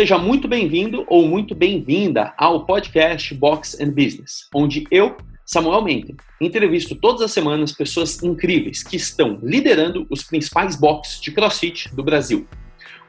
Seja muito bem-vindo ou muito bem-vinda ao podcast Box and Business, onde eu, Samuel Menten, entrevisto todas as semanas pessoas incríveis que estão liderando os principais boxes de CrossFit do Brasil.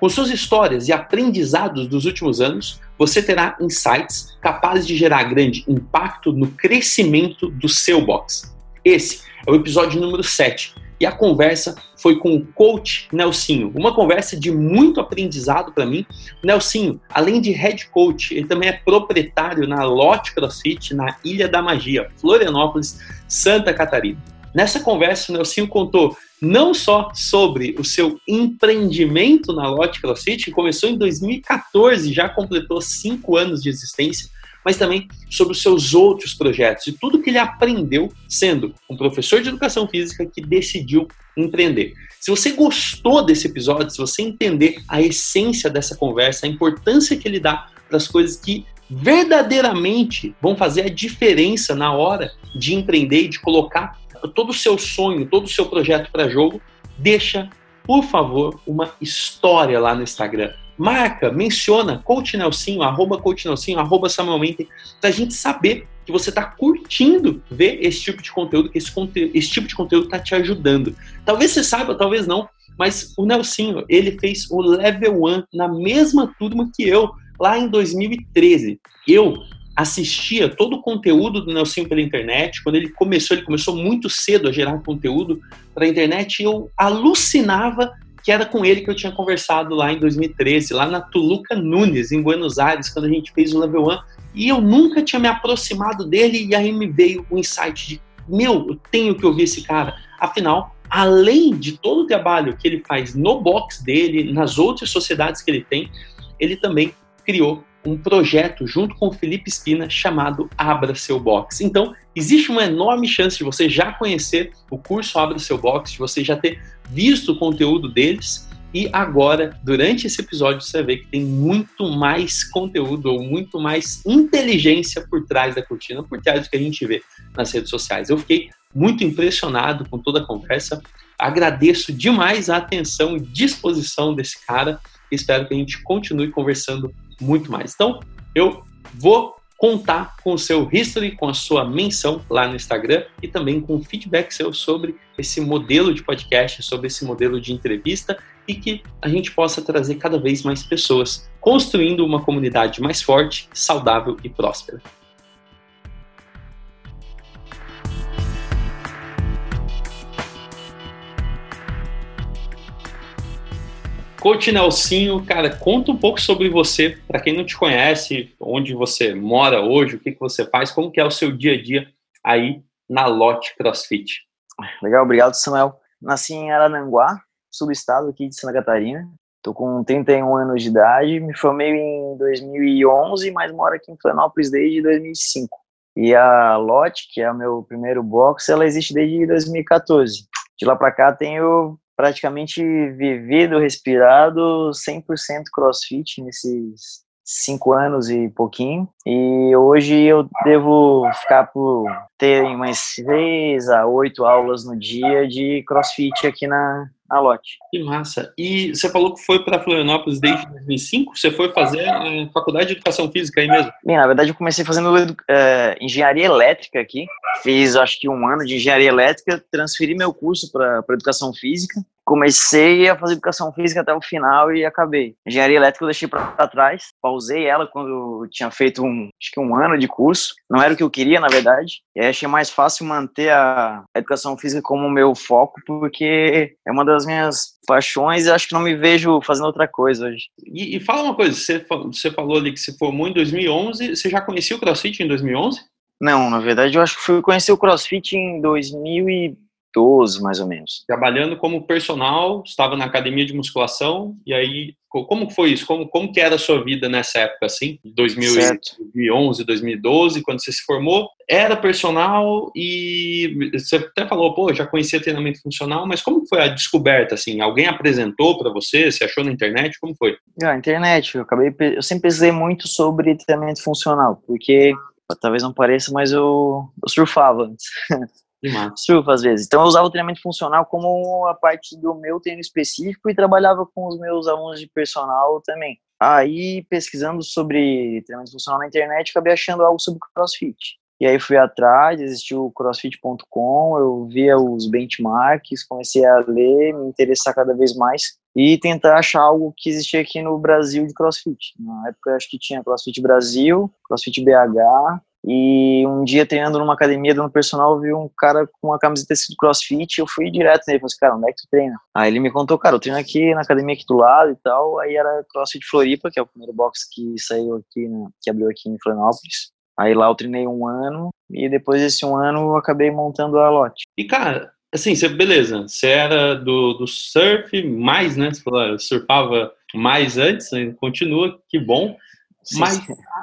Com suas histórias e aprendizados dos últimos anos, você terá insights capazes de gerar grande impacto no crescimento do seu box. Esse é o episódio número 7 e a conversa foi com o coach Nelsinho. Uma conversa de muito aprendizado para mim. Nelsinho, além de head coach, ele também é proprietário na Lote CrossFit, na Ilha da Magia, Florianópolis, Santa Catarina. Nessa conversa, o Nelsinho contou não só sobre o seu empreendimento na Lote CrossFit, que começou em 2014, já completou cinco anos de existência, mas também sobre os seus outros projetos e tudo que ele aprendeu sendo um professor de educação física que decidiu empreender. Se você gostou desse episódio, se você entender a essência dessa conversa, a importância que ele dá para as coisas que verdadeiramente vão fazer a diferença na hora de empreender e de colocar todo o seu sonho, todo o seu projeto para jogo, deixa, por favor, uma história lá no Instagram marca, menciona Coach Nelsinho, arroba Coach Nelsinho, arroba Samuelmente, para a gente saber que você está curtindo ver esse tipo de conteúdo, que esse, conte esse tipo de conteúdo está te ajudando. Talvez você saiba, talvez não, mas o Nelsinho, ele fez o Level 1 na mesma turma que eu, lá em 2013. Eu assistia todo o conteúdo do Nelsinho pela internet. Quando ele começou, ele começou muito cedo a gerar conteúdo para a internet e eu alucinava que era com ele que eu tinha conversado lá em 2013, lá na Tuluca Nunes, em Buenos Aires, quando a gente fez o Level 1. E eu nunca tinha me aproximado dele, e aí me veio o insight de: meu, eu tenho que ouvir esse cara. Afinal, além de todo o trabalho que ele faz no box dele, nas outras sociedades que ele tem, ele também criou um projeto junto com o Felipe Espina chamado Abra Seu Box. Então, existe uma enorme chance de você já conhecer o curso Abra Seu Box, de você já ter visto o conteúdo deles e agora, durante esse episódio, você vê que tem muito mais conteúdo ou muito mais inteligência por trás da cortina, por trás do que a gente vê nas redes sociais. Eu fiquei muito impressionado com toda a conversa. Agradeço demais a atenção e disposição desse cara. Espero que a gente continue conversando muito mais. Então, eu vou contar com o seu history, com a sua menção lá no Instagram e também com feedback seu sobre esse modelo de podcast, sobre esse modelo de entrevista e que a gente possa trazer cada vez mais pessoas, construindo uma comunidade mais forte, saudável e próspera. Coach Nelsinho, cara, conta um pouco sobre você, para quem não te conhece, onde você mora hoje, o que, que você faz, como que é o seu dia a dia aí na Lote CrossFit. Legal, obrigado, Samuel. Nasci em Arananguá, subestado aqui de Santa Catarina. Tô com 31 anos de idade, me formei em 2011, mas moro aqui em Florianópolis desde 2005. E a Lote, que é o meu primeiro box, ela existe desde 2014. De lá para cá tenho praticamente vivido, respirado 100% crossfit nesses cinco anos e pouquinho. E hoje eu devo ficar por ter umas seis a oito aulas no dia de crossfit aqui na, na Lote. Que massa. E você falou que foi para Florianópolis desde 2005? Você foi fazer a faculdade de educação física aí mesmo? Bem, na verdade eu comecei fazendo uh, engenharia elétrica aqui. Fiz acho que um ano de engenharia elétrica, transferi meu curso para educação física comecei a fazer educação física até o final e acabei. Engenharia elétrica eu deixei para trás, pausei ela quando tinha feito um, acho que um ano de curso. Não era o que eu queria, na verdade. E aí achei mais fácil manter a educação física como meu foco, porque é uma das minhas paixões e acho que não me vejo fazendo outra coisa hoje. E, e fala uma coisa, você, você falou ali que se formou em 2011, você já conhecia o CrossFit em 2011? Não, na verdade eu acho que fui conhecer o CrossFit em 2000 e 12, mais ou menos. Trabalhando como personal, estava na academia de musculação, e aí, como foi isso? Como, como que era a sua vida nessa época, assim? 2011, 2012, quando você se formou? Era personal e você até falou, pô, já conhecia treinamento funcional, mas como foi a descoberta, assim? Alguém apresentou para você? Você achou na internet? Como foi? Na internet, eu acabei, eu sempre pesquisei muito sobre treinamento funcional, porque talvez não pareça, mas eu, eu surfava antes. surf às vezes. Então eu usava o treinamento funcional como a parte do meu treino específico e trabalhava com os meus alunos de personal também. Aí, pesquisando sobre treinamento funcional na internet, acabei achando algo sobre CrossFit. E aí fui atrás, existiu o crossfit.com, eu via os benchmarks, comecei a ler, me interessar cada vez mais e tentar achar algo que existia aqui no Brasil de crossfit. Na época, acho que tinha CrossFit Brasil, CrossFit BH, e um dia treinando numa academia dando personal, eu vi um cara com uma camiseta de crossfit, eu fui direto nele, falei assim, cara, onde é que tu treina? Aí ele me contou, cara, eu treino aqui na academia aqui do lado e tal, aí era CrossFit Floripa, que é o primeiro box que saiu aqui, né, que abriu aqui em Florianópolis. Aí lá eu treinei um ano, e depois desse um ano eu acabei montando a lote. E cara, assim, você, beleza, você era do, do surf mais, né, você falou, surfava mais antes, continua, que bom, mas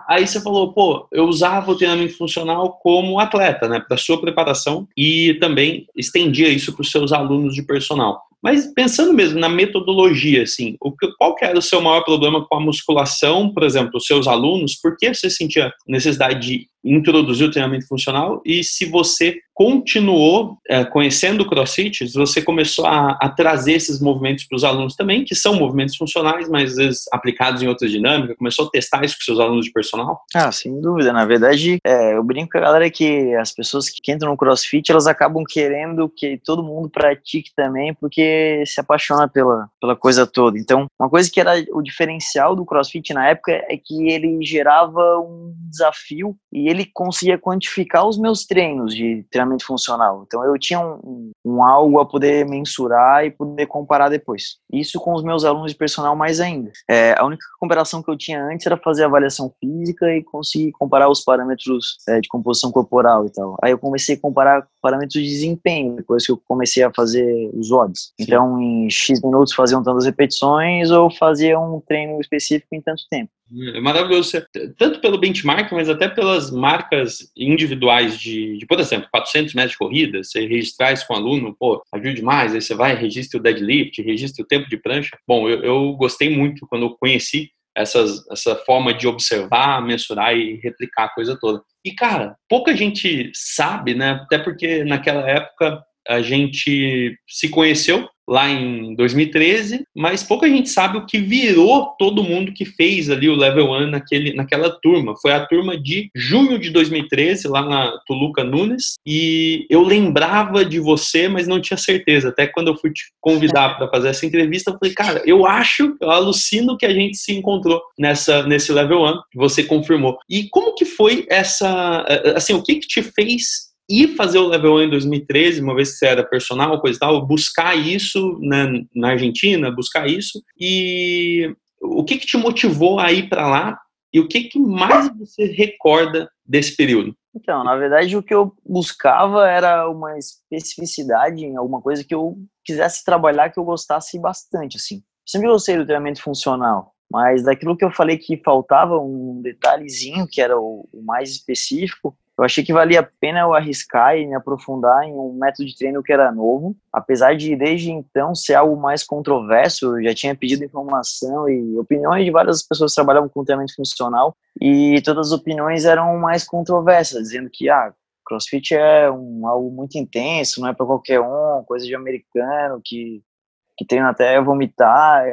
aí você falou, pô, eu usava o treinamento funcional como atleta, né, para sua preparação e também estendia isso para os seus alunos de personal. Mas pensando mesmo na metodologia, assim, o que, qual que era o seu maior problema com a musculação, por exemplo, os seus alunos? Por que você sentia necessidade de introduzir o treinamento funcional? E se você continuou é, conhecendo o CrossFit, você começou a, a trazer esses movimentos para os alunos também, que são movimentos funcionais, mas às vezes aplicados em outras dinâmicas, começou a testar isso com seus alunos de personal? Ah, sem dúvida. Na verdade, é, eu brinco com a galera que as pessoas que entram no CrossFit, elas acabam querendo que todo mundo pratique também, porque se apaixona pela, pela coisa toda. Então, uma coisa que era o diferencial do CrossFit na época é que ele gerava um desafio e ele conseguia quantificar os meus treinos de treinamento funcional. Então eu tinha um, um, algo a poder mensurar e poder comparar depois. Isso com os meus alunos de personal mais ainda. É, a única comparação que eu tinha antes era fazer avaliação física e conseguir comparar os parâmetros é, de composição corporal e tal. Aí eu comecei a comparar parâmetros de desempenho, depois que eu comecei a fazer os odds. Então em X minutos faziam tantas repetições ou fazia um treino específico em tanto tempo. É maravilhoso, tanto pelo benchmark, mas até pelas marcas individuais de, de, por exemplo, 400 metros de corrida, você registrar isso com o aluno, pô, ajuda demais, aí você vai, registra o deadlift, registra o tempo de prancha. Bom, eu, eu gostei muito quando eu conheci essas, essa forma de observar, mensurar e replicar a coisa toda. E, cara, pouca gente sabe, né, até porque naquela época a gente se conheceu lá em 2013, mas pouca gente sabe o que virou todo mundo que fez ali o Level 1 naquele, naquela turma. Foi a turma de junho de 2013, lá na Toluca Nunes, e eu lembrava de você, mas não tinha certeza. Até quando eu fui te convidar para fazer essa entrevista, eu falei, cara, eu acho, eu alucino que a gente se encontrou nessa, nesse Level 1, você confirmou. E como que foi essa, assim, o que que te fez ir fazer o level 1 em 2013, uma vez que você era personal, coisa e tal, buscar isso na, na Argentina, buscar isso, e o que, que te motivou a ir para lá e o que, que mais você recorda desse período? Então, na verdade, o que eu buscava era uma especificidade em alguma coisa que eu quisesse trabalhar, que eu gostasse bastante, assim. Sempre gostei do treinamento funcional, mas daquilo que eu falei que faltava um detalhezinho, que era o mais específico, eu achei que valia a pena eu arriscar e me aprofundar em um método de treino que era novo, apesar de desde então ser algo mais controverso, eu já tinha pedido informação e opiniões de várias pessoas que trabalhavam com treinamento funcional e todas as opiniões eram mais controversas, dizendo que ah, CrossFit é um, algo muito intenso, não é para qualquer um, coisa de americano que que treina até vomitar.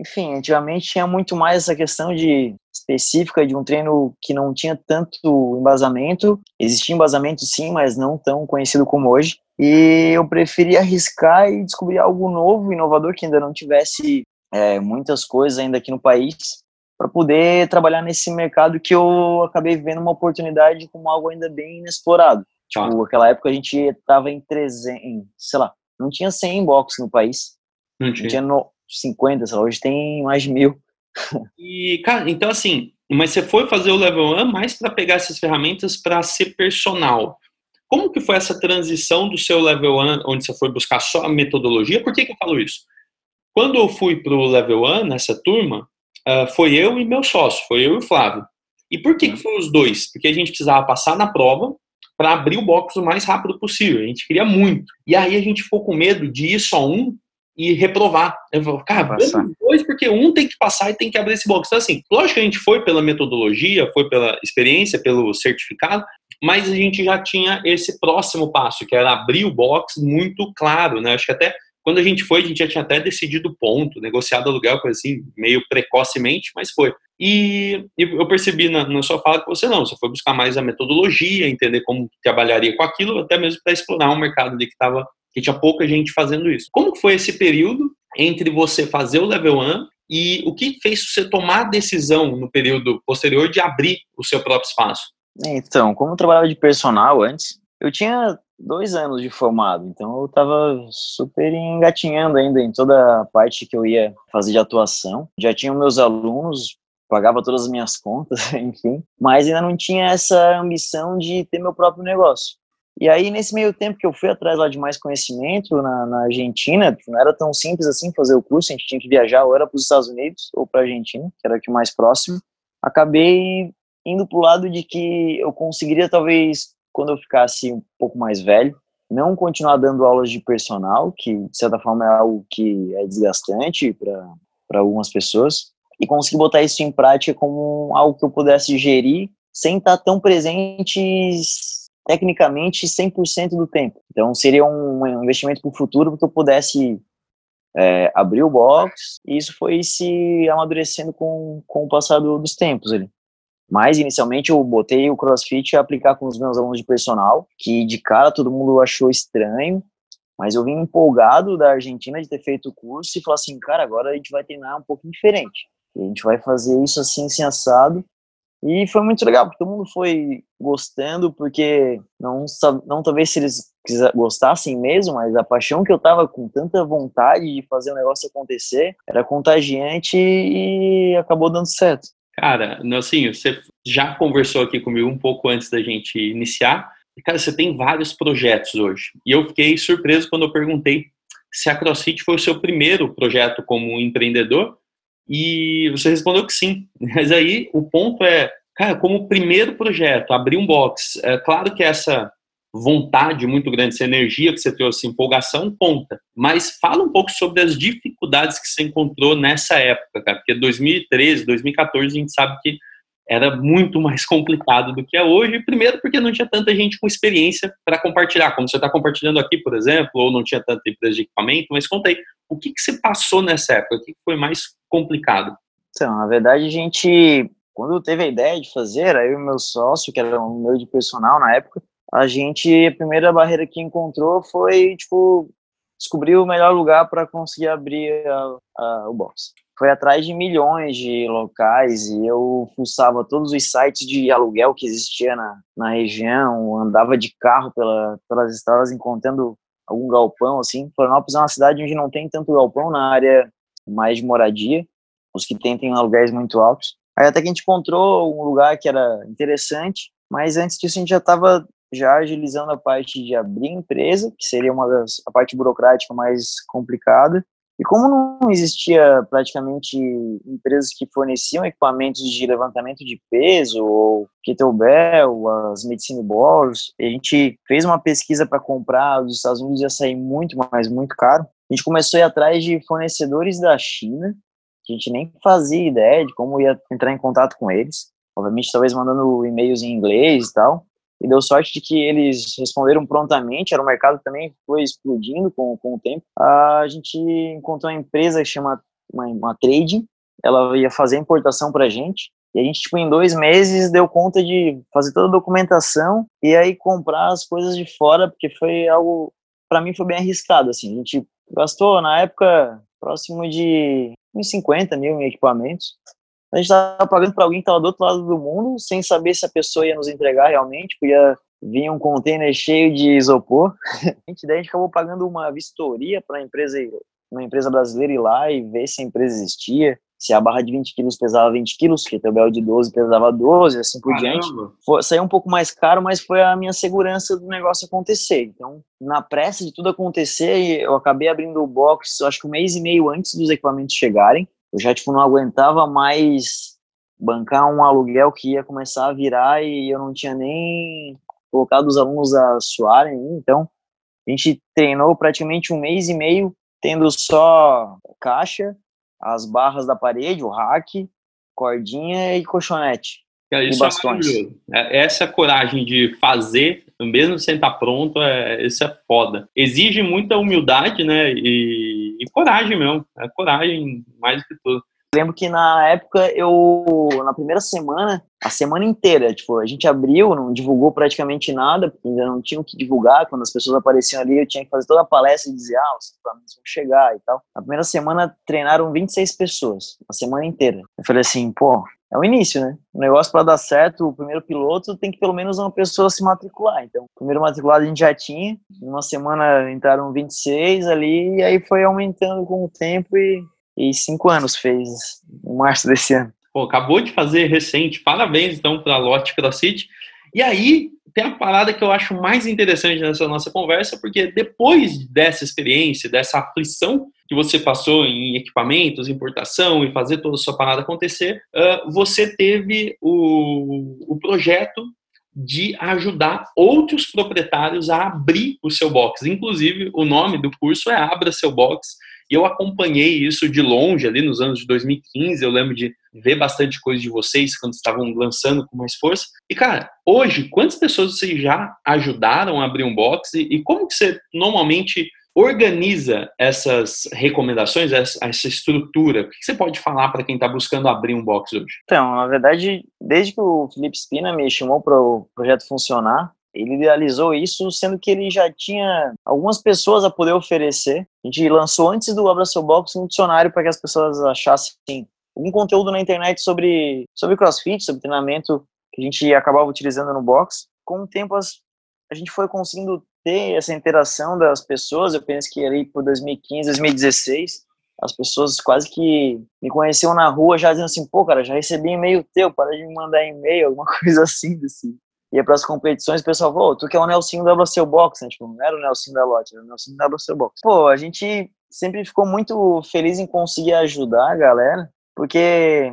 Enfim, antigamente tinha muito mais essa questão de específica de um treino que não tinha tanto embasamento. Existia embasamento sim, mas não tão conhecido como hoje. E eu preferi arriscar e descobrir algo novo, inovador, que ainda não tivesse é, muitas coisas ainda aqui no país, para poder trabalhar nesse mercado que eu acabei vendo uma oportunidade como algo ainda bem inexplorado. Tipo, aquela época a gente estava em 300, sei lá, não tinha 100 box no país. Não tinha. tinha no 50, sei lá, hoje tem mais de mil. E, cara, então assim, mas você foi fazer o level 1 mais para pegar essas ferramentas para ser personal. Como que foi essa transição do seu level 1, onde você foi buscar só a metodologia? Por que, que eu falo isso? Quando eu fui para o level 1, nessa turma, uh, foi eu e meu sócio, foi eu e o Flávio. E por que, que foi os dois? Porque a gente precisava passar na prova para abrir o box o mais rápido possível. A gente queria muito. E aí a gente ficou com medo de ir só um e reprovar. Eu falo, cara, dois, porque um tem que passar e tem que abrir esse box. Então, assim, lógico que a gente foi pela metodologia, foi pela experiência, pelo certificado, mas a gente já tinha esse próximo passo, que era abrir o box muito claro, né? Acho que até Quando a gente foi, a gente já tinha até decidido o ponto, negociado aluguel, coisa assim, meio precocemente, mas foi. E, e eu percebi na, na, sua fala que você não, você foi buscar mais a metodologia, entender como trabalharia com aquilo, até mesmo para explorar um mercado ali que estava que tinha pouca gente fazendo isso. Como foi esse período entre você fazer o level 1 e o que fez você tomar a decisão no período posterior de abrir o seu próprio espaço? Então, como eu trabalhava de personal antes, eu tinha dois anos de formado, então eu estava super engatinhando ainda em toda a parte que eu ia fazer de atuação. Já tinha meus alunos, pagava todas as minhas contas, enfim, mas ainda não tinha essa ambição de ter meu próprio negócio. E aí, nesse meio tempo que eu fui atrás lá de mais conhecimento na, na Argentina, não era tão simples assim fazer o curso, a gente tinha que viajar ou era para os Estados Unidos ou para a Argentina, que era aqui mais próximo. Acabei indo para o lado de que eu conseguiria, talvez, quando eu ficasse um pouco mais velho, não continuar dando aulas de personal, que de certa forma é algo que é desgastante para algumas pessoas, e conseguir botar isso em prática como algo que eu pudesse gerir sem estar tão presente tecnicamente 100% do tempo. Então seria um investimento para o futuro porque eu pudesse é, abrir o box e isso foi se amadurecendo com, com o passar dos tempos ali. Mas inicialmente eu botei o CrossFit a aplicar com os meus alunos de personal, que de cara todo mundo achou estranho, mas eu vim empolgado da Argentina de ter feito o curso e falar assim, cara, agora a gente vai treinar um pouquinho diferente. A gente vai fazer isso assim, assim assado, e foi muito legal, porque todo mundo foi gostando, porque não, não talvez se eles gostassem mesmo, mas a paixão que eu tava com tanta vontade de fazer o negócio acontecer era contagiante e acabou dando certo. Cara, assim, você já conversou aqui comigo um pouco antes da gente iniciar, e cara, você tem vários projetos hoje. E eu fiquei surpreso quando eu perguntei se a CrossFit foi o seu primeiro projeto como empreendedor, e você respondeu que sim. Mas aí o ponto é, cara, como primeiro projeto, abrir um box, é claro que essa vontade muito grande, essa energia que você trouxe, empolgação, conta. Mas fala um pouco sobre as dificuldades que você encontrou nessa época, cara, porque 2013, 2014 a gente sabe que era muito mais complicado do que é hoje. Primeiro, porque não tinha tanta gente com experiência para compartilhar, como você está compartilhando aqui, por exemplo, ou não tinha tanta empresa de equipamento. Mas conta aí, o que, que você passou nessa época? O que foi mais complicado? Então, na verdade, a gente, quando teve a ideia de fazer, aí o meu sócio, que era o meu de personal na época, a gente, a primeira barreira que encontrou foi, tipo, descobrir o melhor lugar para conseguir abrir a, a, o box foi atrás de milhões de locais e eu fuçava todos os sites de aluguel que existia na, na região, andava de carro pela, pelas estradas encontrando algum galpão, assim. Florianópolis é uma cidade onde não tem tanto galpão na área mais de moradia, os que tem têm aluguéis muito altos. Aí até que a gente encontrou um lugar que era interessante, mas antes disso a gente já estava já agilizando a parte de abrir empresa, que seria uma das a parte burocrática mais complicada, e como não existia praticamente empresas que forneciam equipamentos de levantamento de peso, ou kettlebell, as medicine balls, a gente fez uma pesquisa para comprar dos Estados Unidos ia sair muito, mas muito caro. A gente começou a ir atrás de fornecedores da China, que a gente nem fazia ideia de como ia entrar em contato com eles. Obviamente, talvez mandando e-mails em inglês e tal e deu sorte de que eles responderam prontamente, era um mercado também foi explodindo com, com o tempo. A gente encontrou uma empresa que chama uma, uma trading, ela ia fazer a importação para a gente, e a gente, tipo, em dois meses deu conta de fazer toda a documentação e aí comprar as coisas de fora, porque foi algo, para mim, foi bem arriscado, assim. A gente gastou, na época, próximo de uns 50 mil em equipamentos a gente estava pagando para alguém que estava do outro lado do mundo, sem saber se a pessoa ia nos entregar realmente, podia vir um container cheio de isopor. a gente, daí a gente acabou pagando uma vistoria para empresa, uma empresa brasileira ir lá e ver se a empresa existia, se a barra de 20 quilos pesava 20 quilos, que o Bel de 12 pesava 12, assim por Caramba. diante. Foi, saiu um pouco mais caro, mas foi a minha segurança do negócio acontecer. Então, na pressa de tudo acontecer, eu acabei abrindo o box, acho que um mês e meio antes dos equipamentos chegarem eu já tipo não aguentava mais bancar um aluguel que ia começar a virar e eu não tinha nem colocado os alunos a suarem, então a gente treinou praticamente um mês e meio tendo só caixa, as barras da parede, o rack, cordinha e colchonete. Cara, isso e é bastões. É Essa coragem de fazer mesmo sem estar pronto, é, isso é foda. Exige muita humildade, né? E, e coragem mesmo. É coragem mais do que tudo. Lembro que na época eu, na primeira semana, a semana inteira, tipo, a gente abriu, não divulgou praticamente nada, porque ainda não tinha o que divulgar. Quando as pessoas apareciam ali, eu tinha que fazer toda a palestra e dizer, ah, os equipamentos vão chegar e tal. Na primeira semana treinaram 26 pessoas, a semana inteira. Eu falei assim, pô, é o início, né? O negócio para dar certo, o primeiro piloto tem que pelo menos uma pessoa se matricular. Então, o primeiro matriculado a gente já tinha, em uma semana entraram 26 ali, e aí foi aumentando com o tempo e e cinco anos fez em março desse ano. Pô, acabou de fazer recente. Parabéns, então, para a Lotte CrossFit. E aí, tem a parada que eu acho mais interessante nessa nossa conversa, porque depois dessa experiência, dessa aflição que você passou em equipamentos, importação e fazer toda a sua parada acontecer, uh, você teve o, o projeto de ajudar outros proprietários a abrir o seu box. Inclusive, o nome do curso é Abra Seu Box. E eu acompanhei isso de longe ali nos anos de 2015. Eu lembro de ver bastante coisa de vocês quando estavam lançando com mais força. E, cara, hoje, quantas pessoas vocês já ajudaram a abrir um box? E, como que você normalmente organiza essas recomendações, essa, essa estrutura? O que você pode falar para quem está buscando abrir um box hoje? Então, na verdade, desde que o Felipe Spina me chamou para o projeto funcionar, ele idealizou isso, sendo que ele já tinha algumas pessoas a poder oferecer. A gente lançou antes do Abra Seu Box um dicionário para que as pessoas achassem algum conteúdo na internet sobre, sobre crossfit, sobre treinamento que a gente acabava utilizando no box. Com o tempo, as, a gente foi conseguindo ter essa interação das pessoas. Eu penso que ali por 2015, 2016, as pessoas quase que me conheciam na rua já dizendo assim, pô, cara, já recebi e-mail teu, para de me mandar e-mail, alguma coisa assim, desse, ia para as competições, o pessoal, pô, tu que é o Nelsinho da WC Box, né? Tipo, não era o Nelsinho da Lotte, era o Nelsinho da WC Box. Pô, a gente sempre ficou muito feliz em conseguir ajudar a galera, porque,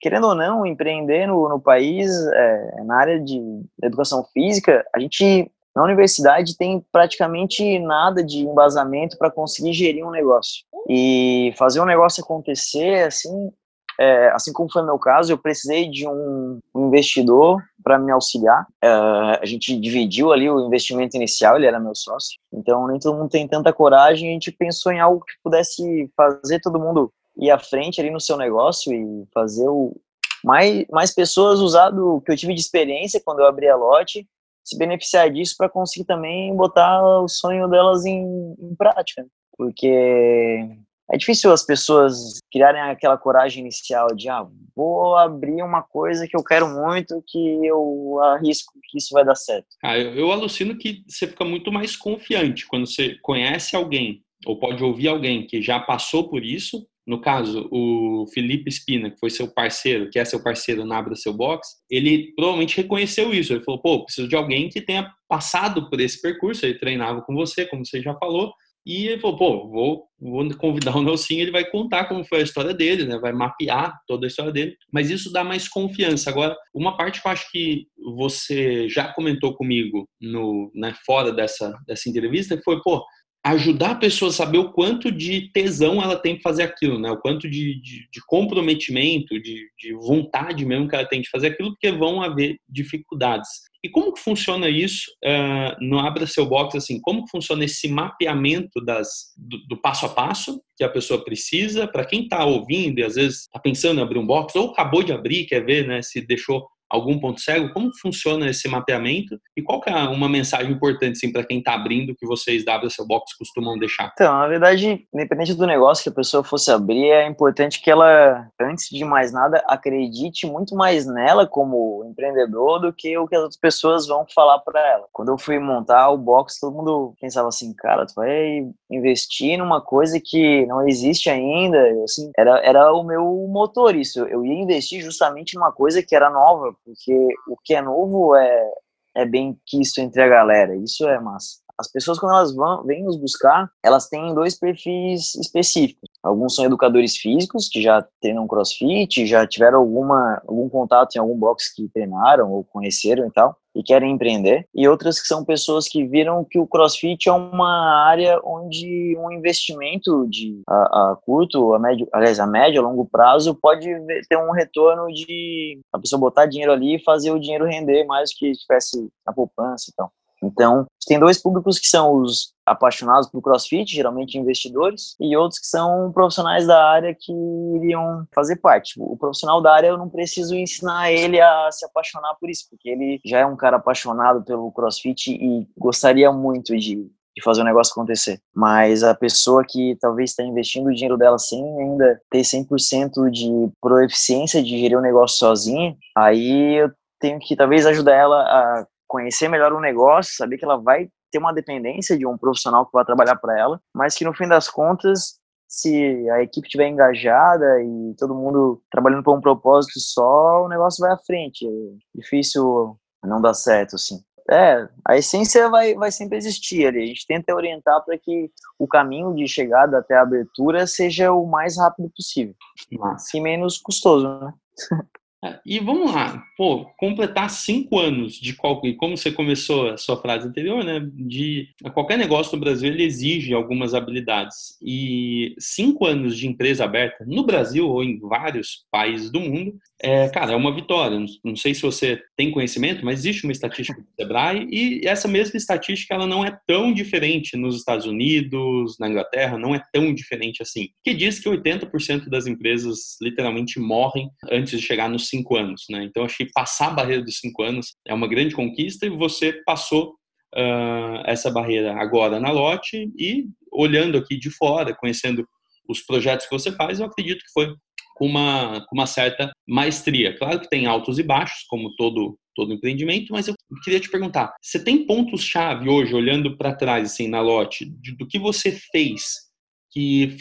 querendo ou não, empreender no, no país, é, na área de educação física, a gente, na universidade, tem praticamente nada de embasamento para conseguir gerir um negócio. E fazer um negócio acontecer, assim, é, assim como foi meu caso, eu precisei de um, investidor para me auxiliar. É, a gente dividiu ali o investimento inicial, ele era meu sócio. Então, nem todo mundo tem tanta coragem. A gente pensou em algo que pudesse fazer todo mundo ir à frente ali no seu negócio e fazer o mais, mais pessoas usar do que eu tive de experiência quando eu abri a lote, se beneficiar disso para conseguir também botar o sonho delas em, em prática. Porque é difícil as pessoas criarem aquela coragem inicial de, ah, vou abrir uma coisa que eu quero muito, que eu arrisco que isso vai dar certo. Ah, eu, eu alucino que você fica muito mais confiante quando você conhece alguém ou pode ouvir alguém que já passou por isso. No caso, o Felipe Espina, que foi seu parceiro, que é seu parceiro na Abra Seu Box, ele provavelmente reconheceu isso. Ele falou, pô, preciso de alguém que tenha passado por esse percurso. Ele treinava com você, como você já falou, e ele falou, pô, vou, vou convidar o Nelson, ele vai contar como foi a história dele, né? Vai mapear toda a história dele. Mas isso dá mais confiança. Agora, uma parte que eu acho que você já comentou comigo no, né, fora dessa, dessa entrevista foi, pô, ajudar a pessoa a saber o quanto de tesão ela tem que fazer aquilo, né? O quanto de, de, de comprometimento, de, de, vontade mesmo que ela tem de fazer aquilo, porque vão haver dificuldades. E como que funciona isso uh, no Abra Seu Box? Assim, como que funciona esse mapeamento das, do, do passo a passo que a pessoa precisa? Para quem está ouvindo e às vezes está pensando em abrir um box ou acabou de abrir, quer ver né, se deixou algum ponto cego? Como funciona esse mapeamento? E qual é uma mensagem importante assim, para quem está abrindo que vocês da Box costumam deixar? Então, na verdade, independente do negócio que a pessoa fosse abrir, é importante que ela, antes de mais nada, acredite muito mais nela como empreendedor do que o que as outras pessoas vão falar para ela. Quando eu fui montar o box, todo mundo pensava assim, cara, tu vai investir numa coisa que não existe ainda. Assim, era, era o meu motor isso. Eu ia investir justamente numa coisa que era nova, porque o que é novo é, é bem quisto entre a galera, isso é massa. As pessoas, quando elas vão, vêm nos buscar, elas têm dois perfis específicos. Alguns são educadores físicos, que já treinam crossfit, já tiveram alguma, algum contato em algum box que treinaram ou conheceram e tal, e querem empreender. E outras que são pessoas que viram que o crossfit é uma área onde um investimento de a, a curto, a médio, aliás, a médio, a longo prazo pode ter um retorno de a pessoa botar dinheiro ali e fazer o dinheiro render mais do que estivesse na poupança e tal. Então, tem dois públicos que são os apaixonados por CrossFit, geralmente investidores, e outros que são profissionais da área que iriam fazer parte. O profissional da área eu não preciso ensinar ele a se apaixonar por isso, porque ele já é um cara apaixonado pelo CrossFit e gostaria muito de de fazer o negócio acontecer. Mas a pessoa que talvez está investindo o dinheiro dela sem ainda ter 100% de proeficiência de gerir o negócio sozinha, aí eu tenho que talvez ajudar ela a conhecer melhor o negócio, saber que ela vai ter uma dependência de um profissional que vai trabalhar para ela, mas que no fim das contas, se a equipe estiver engajada e todo mundo trabalhando por um propósito só, o negócio vai à frente. É difícil não dar certo, assim. É, a essência vai, vai sempre existir ali. A gente tenta orientar para que o caminho de chegada até a abertura seja o mais rápido possível. Nossa. E menos custoso, né? É, e vamos lá, pô, completar cinco anos de qual, e como você começou a sua frase anterior, né? De qualquer negócio no Brasil ele exige algumas habilidades e cinco anos de empresa aberta no Brasil ou em vários países do mundo é, cara, é uma vitória. Não sei se você tem conhecimento, mas existe uma estatística do Sebrae e essa mesma estatística ela não é tão diferente nos Estados Unidos, na Inglaterra, não é tão diferente assim. Que diz que 80% das empresas literalmente morrem antes de chegar nos cinco anos, né? Então, acho que passar a barreira dos cinco anos é uma grande conquista e você passou uh, essa barreira agora na lote e olhando aqui de fora, conhecendo os projetos que você faz, eu acredito que foi com uma, com uma certa maestria. Claro que tem altos e baixos, como todo, todo empreendimento, mas eu queria te perguntar: você tem pontos-chave hoje, olhando para trás, assim, na lote, do que você fez que,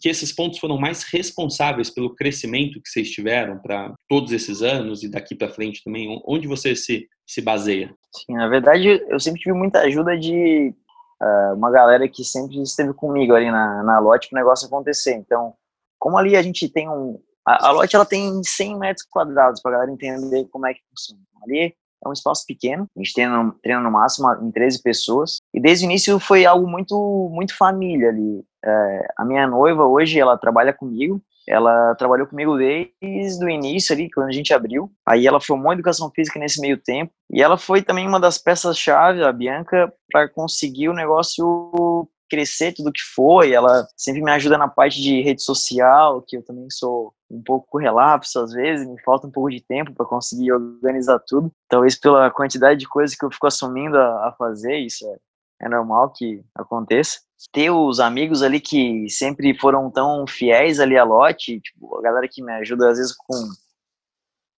que esses pontos foram mais responsáveis pelo crescimento que vocês tiveram para todos esses anos e daqui para frente também? Onde você se, se baseia? Sim, na verdade, eu sempre tive muita ajuda de uh, uma galera que sempre esteve comigo ali na, na lote para o negócio acontecer. Então, como ali a gente tem um. A, a lote ela tem 100 metros quadrados para a galera entender como é que funciona. Ali é um espaço pequeno, a gente treina, treina no máximo em 13 pessoas, e desde o início foi algo muito, muito família ali. É, a minha noiva hoje, ela trabalha comigo, ela trabalhou comigo desde o início ali, quando a gente abriu. Aí ela formou educação física nesse meio tempo. E ela foi também uma das peças-chave, a Bianca, para conseguir o negócio crescer tudo que foi. Ela sempre me ajuda na parte de rede social, que eu também sou um pouco relapso às vezes, me falta um pouco de tempo para conseguir organizar tudo. Talvez pela quantidade de coisas que eu fico assumindo a, a fazer, isso é, é normal que aconteça. Ter os amigos ali que sempre foram tão fiéis ali a lote, tipo, a galera que me ajuda às vezes com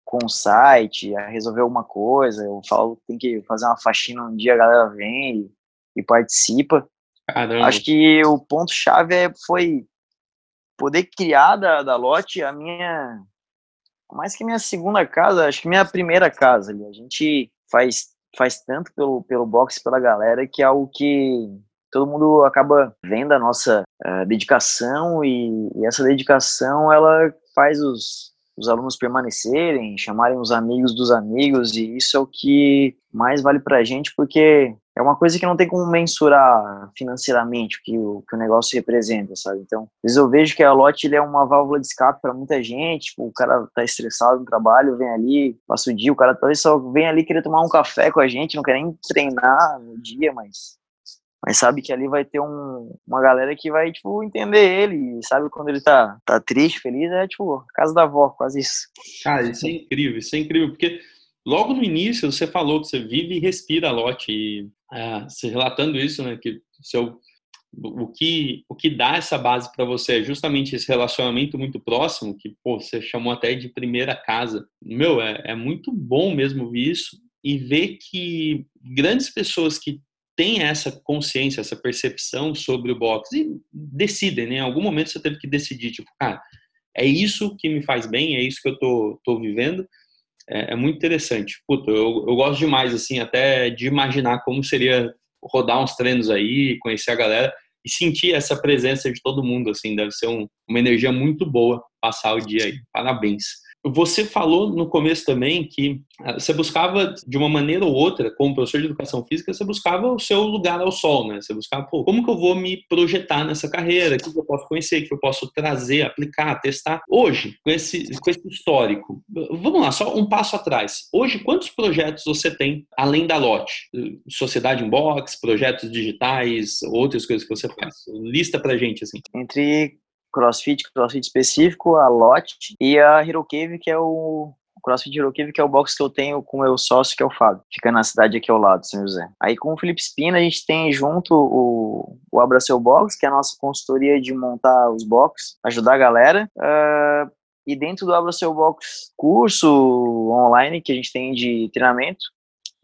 com o site, a resolver alguma coisa, eu falo tem que fazer uma faxina um dia, a galera vem e, e participa. Caramba. Acho que o ponto-chave é, foi poder criar da, da lote a minha. Mais que minha segunda casa, acho que minha primeira casa ali. A gente faz, faz tanto pelo, pelo boxe pela galera que é algo que todo mundo acaba vendo a nossa uh, dedicação e, e, essa dedicação ela faz os, os alunos permanecerem, chamarem os amigos dos amigos e isso é o que mais vale para a gente porque é uma coisa que não tem como mensurar financeiramente o que o, que o negócio representa, sabe? Então, às vezes eu vejo que a lote ele é uma válvula de escape para muita gente, tipo, o cara tá estressado no trabalho, vem ali, passa o dia, o cara talvez só vem ali querer tomar um café com a gente, não quer nem treinar no dia, mas mas sabe que ali vai ter um, uma galera que vai, tipo, entender ele, sabe quando ele tá, tá triste, feliz, é, tipo, casa da avó, quase isso. Cara, isso é incrível, isso é incrível, porque logo no início você falou que você vive e respira lote, e é, se relatando isso, né, que seu, o, que, o que dá essa base para você é justamente esse relacionamento muito próximo, que pô, você chamou até de primeira casa. Meu, é, é muito bom mesmo ver isso e ver que grandes pessoas que têm essa consciência, essa percepção sobre o boxe e decidem, né? Em algum momento você teve que decidir, tipo, cara, é isso que me faz bem, é isso que eu tô, tô vivendo é, é muito interessante. Puta, eu, eu gosto demais, assim, até de imaginar como seria rodar uns treinos aí, conhecer a galera e sentir essa presença de todo mundo, assim, deve ser um, uma energia muito boa passar o dia aí. Parabéns. Você falou no começo também que ah, você buscava, de uma maneira ou outra, como professor de educação física, você buscava o seu lugar ao sol, né? Você buscava, pô, como que eu vou me projetar nessa carreira? O que eu posso conhecer? O que eu posso trazer, aplicar, testar? Hoje, com esse, com esse histórico, vamos lá, só um passo atrás. Hoje, quantos projetos você tem além da lote? Sociedade Inbox, projetos digitais, outras coisas que você faz? Lista pra gente, assim. Entre CrossFit, CrossFit específico, a Lot e a Hero Cave, que é o CrossFit Hero Cave, que é o box que eu tenho com o meu sócio, que é o Fábio. Fica na cidade aqui ao lado, São José. Aí com o Felipe Spina, a gente tem junto o, o Abra Seu Box, que é a nossa consultoria de montar os boxes, ajudar a galera. Uh, e dentro do Abra Seu Box curso online que a gente tem de treinamento,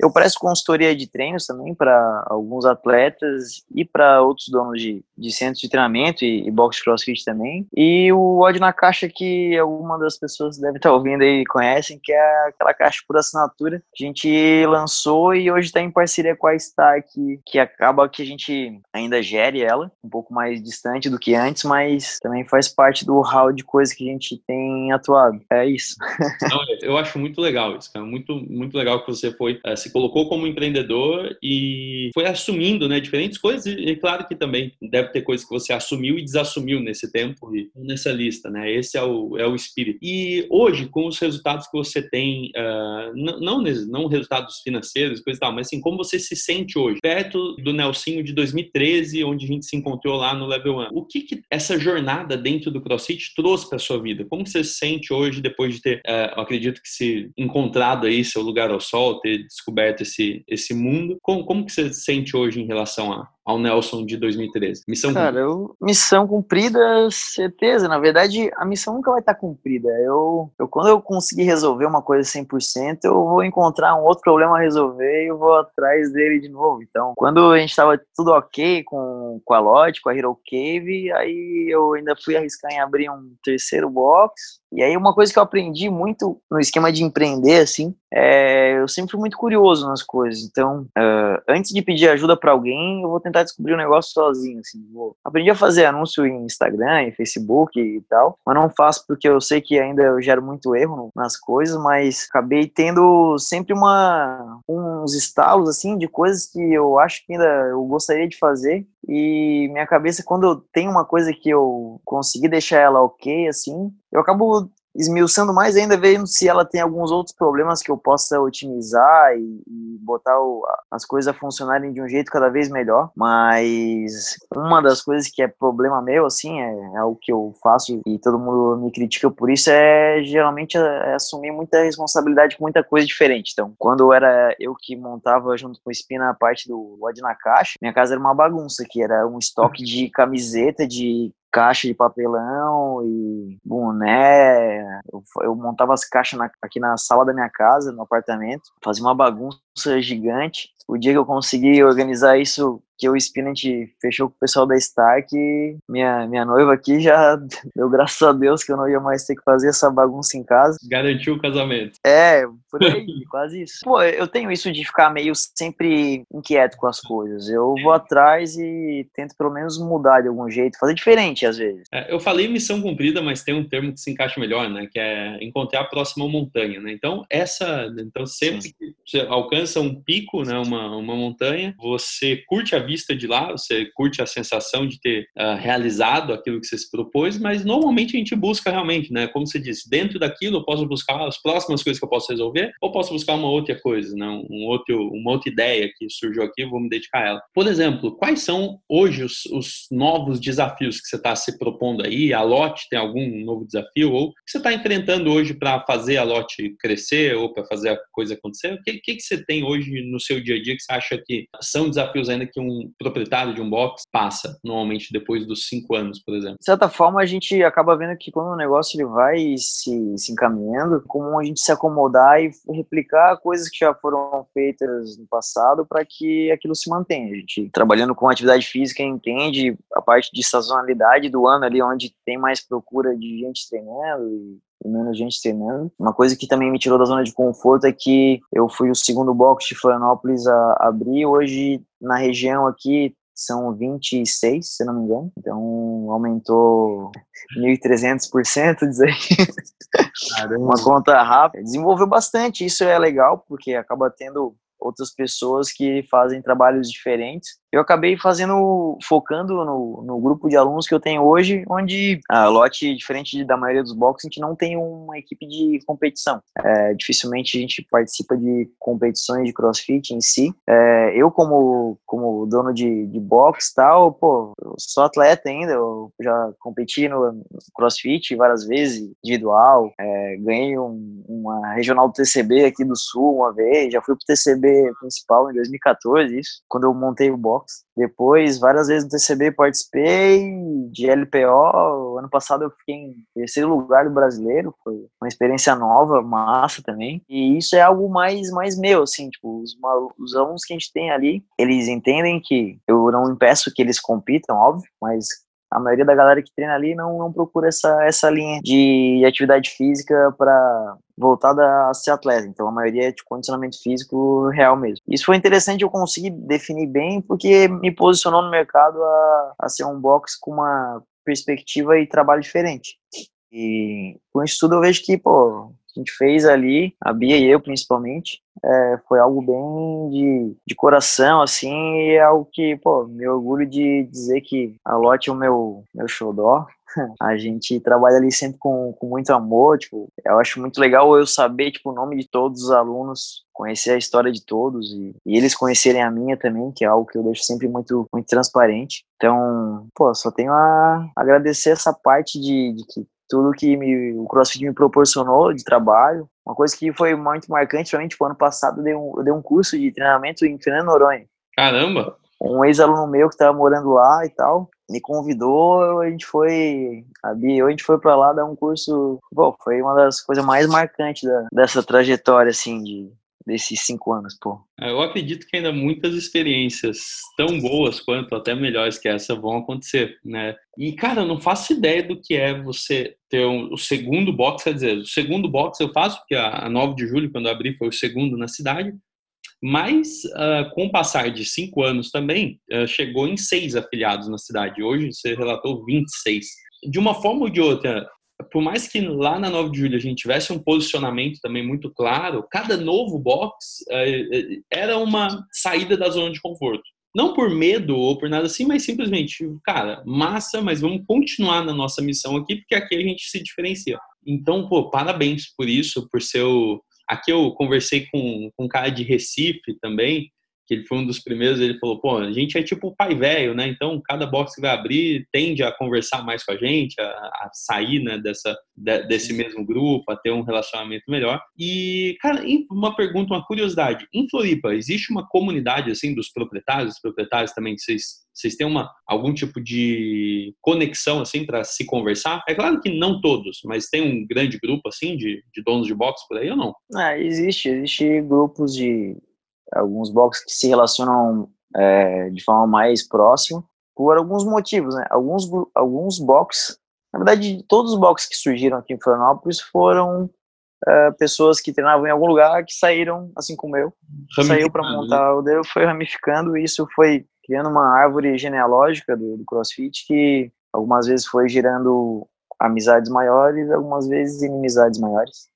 eu presto consultoria de treinos também para alguns atletas e para outros donos de, de centros de treinamento e, e box crossfit também. E o ódio na caixa que alguma das pessoas deve estar ouvindo aí conhecem, que é aquela caixa por assinatura que a gente lançou e hoje está em parceria com a Stark, que acaba que a gente ainda gere ela, um pouco mais distante do que antes, mas também faz parte do hall de coisas que a gente tem atuado. É isso. Não, eu acho muito legal isso, cara. Muito, muito legal que você foi uh, se colocou como empreendedor e foi assumindo, né, diferentes coisas e, claro que também deve ter coisas que você assumiu e desassumiu nesse tempo e nessa lista, né? Esse é o, é o espírito. E hoje, com os resultados que você tem, uh, não, não resultados financeiros, coisa e tal, mas assim, como você se sente hoje, perto do Nelsinho de 2013, onde a gente se encontrou lá no Level 1. O que, que essa jornada dentro do CrossFit trouxe para sua vida? Como você se sente hoje depois de ter, uh, acredito que se encontrado aí seu lugar ao sol, ter descoberto descoberto esse, esse mundo. Como, como que você se sente hoje em relação a, ao Nelson de 2013? Missão Cara, eu, missão cumprida, certeza. Na verdade, a missão nunca vai estar cumprida. Eu, eu quando eu conseguir resolver uma coisa 100%, eu vou encontrar um outro problema a resolver e eu vou atrás dele de novo. Então, quando a gente estava tudo ok com, com a Lot, com a Hero Cave, aí eu ainda fui arriscar em abrir um terceiro box. E aí uma coisa que eu aprendi muito no esquema de empreender, assim, é, eu sempre fui muito curioso nas coisas. Então, uh, antes de pedir ajuda para alguém, eu vou tentar descobrir o um negócio sozinho, assim. Vou... Aprendi a fazer anúncio em Instagram, em Facebook e tal, mas não faço porque eu sei que ainda eu gero muito erro nas coisas, mas acabei tendo sempre uma uns estalos assim de coisas que eu acho que ainda eu gostaria de fazer e minha cabeça quando eu tenho uma coisa que eu consegui deixar ela ok assim, eu acabo esmiuçando mais ainda, vendo se ela tem alguns outros problemas que eu possa otimizar e, e botar o, as coisas a funcionarem de um jeito cada vez melhor. Mas uma das coisas que é problema meu, assim, é, é o que eu faço e todo mundo me critica por isso, é geralmente é, é assumir muita responsabilidade com muita coisa diferente. Então, quando era eu que montava junto com o Espina a parte do Odd na caixa, minha casa era uma bagunça, que era um estoque de camiseta, de caixa de papelão e boné. Eu, eu montava as caixas na, aqui na sala da minha casa, no apartamento, fazia uma bagunça gigante. O dia que eu consegui organizar isso que o Spinach fechou com o pessoal da Stark minha, minha noiva aqui já deu graças a Deus que eu não ia mais ter que fazer essa bagunça em casa. Garantiu o casamento. É, por aí, quase isso. Pô, eu tenho isso de ficar meio sempre inquieto com as coisas. Eu vou atrás e tento pelo menos mudar de algum jeito, fazer diferente às vezes. É, eu falei missão cumprida, mas tem um termo que se encaixa melhor, né? Que é encontrar a próxima montanha, né? Então, essa, então sempre Sim. que você alcança um pico, né? Uma, uma montanha, você curte a vista de lá, você curte a sensação de ter uh, realizado aquilo que você se propôs, mas normalmente a gente busca realmente, né? Como você disse, dentro daquilo eu posso buscar as próximas coisas que eu posso resolver, ou posso buscar uma outra coisa, né? Um outro, uma outra ideia que surgiu aqui, vou me dedicar a ela. Por exemplo, quais são hoje os, os novos desafios que você está se propondo aí? A Lote tem algum novo desafio? Ou que você está enfrentando hoje para fazer a Lote crescer ou para fazer a coisa acontecer? O que, que, que você tem hoje no seu dia a dia que você acha que são desafios ainda que um proprietário de um box passa, normalmente depois dos cinco anos, por exemplo? De certa forma, a gente acaba vendo que quando o negócio ele vai se, se encaminhando, como a gente se acomodar e replicar coisas que já foram feitas no passado para que aquilo se mantenha. A gente, trabalhando com atividade física, entende a parte de sazonalidade do ano ali, onde tem mais procura de gente treinando e e menos gente treinando. Uma coisa que também me tirou da zona de conforto é que eu fui o segundo box de Florianópolis a abrir. Hoje, na região aqui, são 26, se não me engano. Então aumentou 1.300%, dizer uma conta rápida. Desenvolveu bastante, isso é legal, porque acaba tendo outras pessoas que fazem trabalhos diferentes. Eu acabei fazendo, focando no, no grupo de alunos que eu tenho hoje, onde a lote, diferente da maioria dos boxes, a gente não tem uma equipe de competição. É, dificilmente a gente participa de competições de crossfit em si. É, eu, como, como dono de, de box tal, pô, eu sou atleta ainda, eu já competi no crossfit várias vezes, individual, é, ganhei um, uma regional do TCB aqui do Sul uma vez, já fui pro TCB principal em 2014, isso, quando eu montei o box. Depois, várias vezes no TCB participei, de LPO, ano passado eu fiquei em terceiro lugar do brasileiro, foi uma experiência nova, massa também. E isso é algo mais, mais meu, assim, tipo, os, os alunos que a gente tem ali, eles entendem que eu não impeço que eles compitam, óbvio, mas a maioria da galera que treina ali não, não procura essa, essa linha de atividade física para voltada a ser atleta. Então a maioria é de condicionamento físico real mesmo. Isso foi interessante, eu consegui definir bem porque me posicionou no mercado a, a ser um box com uma perspectiva e trabalho diferente. E com isso tudo eu vejo que, pô, a gente fez ali, a Bia e eu principalmente, é, foi algo bem de, de coração, assim, e é algo que, pô, me orgulho de dizer que a Lotte é o meu, meu xodó. A gente trabalha ali sempre com, com muito amor, tipo, eu acho muito legal eu saber, tipo, o nome de todos os alunos, conhecer a história de todos e, e eles conhecerem a minha também, que é algo que eu deixo sempre muito, muito transparente. Então, pô, só tenho a agradecer essa parte de, de que tudo que me, o CrossFit me proporcionou de trabalho. Uma coisa que foi muito marcante para mim, tipo, ano passado eu dei, um, eu dei um curso de treinamento em Fernando Noronha. Caramba! Um ex-aluno meu que estava morando lá e tal, me convidou, a gente foi, a Bia, a gente foi para lá dar um curso, bom, foi uma das coisas mais marcantes da, dessa trajetória, assim, de, desses cinco anos, pô. É, eu acredito que ainda muitas experiências tão boas quanto até melhores que essa vão acontecer, né? E, cara, eu não faço ideia do que é você ter um, o segundo box, quer dizer, o segundo box eu faço, porque a, a 9 de julho, quando eu abri, foi o segundo na cidade, mas uh, com o passar de cinco anos também, uh, chegou em seis afiliados na cidade. Hoje você relatou 26. De uma forma ou de outra, por mais que lá na 9 de julho a gente tivesse um posicionamento também muito claro, cada novo box é, é, era uma saída da zona de conforto. Não por medo ou por nada assim, mas simplesmente, cara, massa, mas vamos continuar na nossa missão aqui, porque aqui a gente se diferencia. Então, pô, parabéns por isso, por seu. Aqui eu conversei com, com um cara de Recife também, que ele foi um dos primeiros, ele falou, pô, a gente é tipo o pai velho, né? Então, cada box que vai abrir tende a conversar mais com a gente, a, a sair, né, dessa, de, desse mesmo grupo, a ter um relacionamento melhor. E, cara, uma pergunta, uma curiosidade. Em Floripa, existe uma comunidade, assim, dos proprietários, os proprietários também, que vocês vocês têm uma, algum tipo de conexão assim para se conversar? É claro que não todos, mas tem um grande grupo assim de, de donos de box por aí ou não? Ah, existe, existe grupos de alguns boxes que se relacionam é, de forma mais próxima por alguns motivos, né? Alguns, alguns boxes, na verdade, todos os boxes que surgiram aqui em Florianópolis foram é, pessoas que treinavam em algum lugar que saíram, assim como eu, saiu para montar o dele, foi ramificando e isso foi criando uma árvore genealógica do, do CrossFit que algumas vezes foi gerando amizades maiores, algumas vezes inimizades maiores.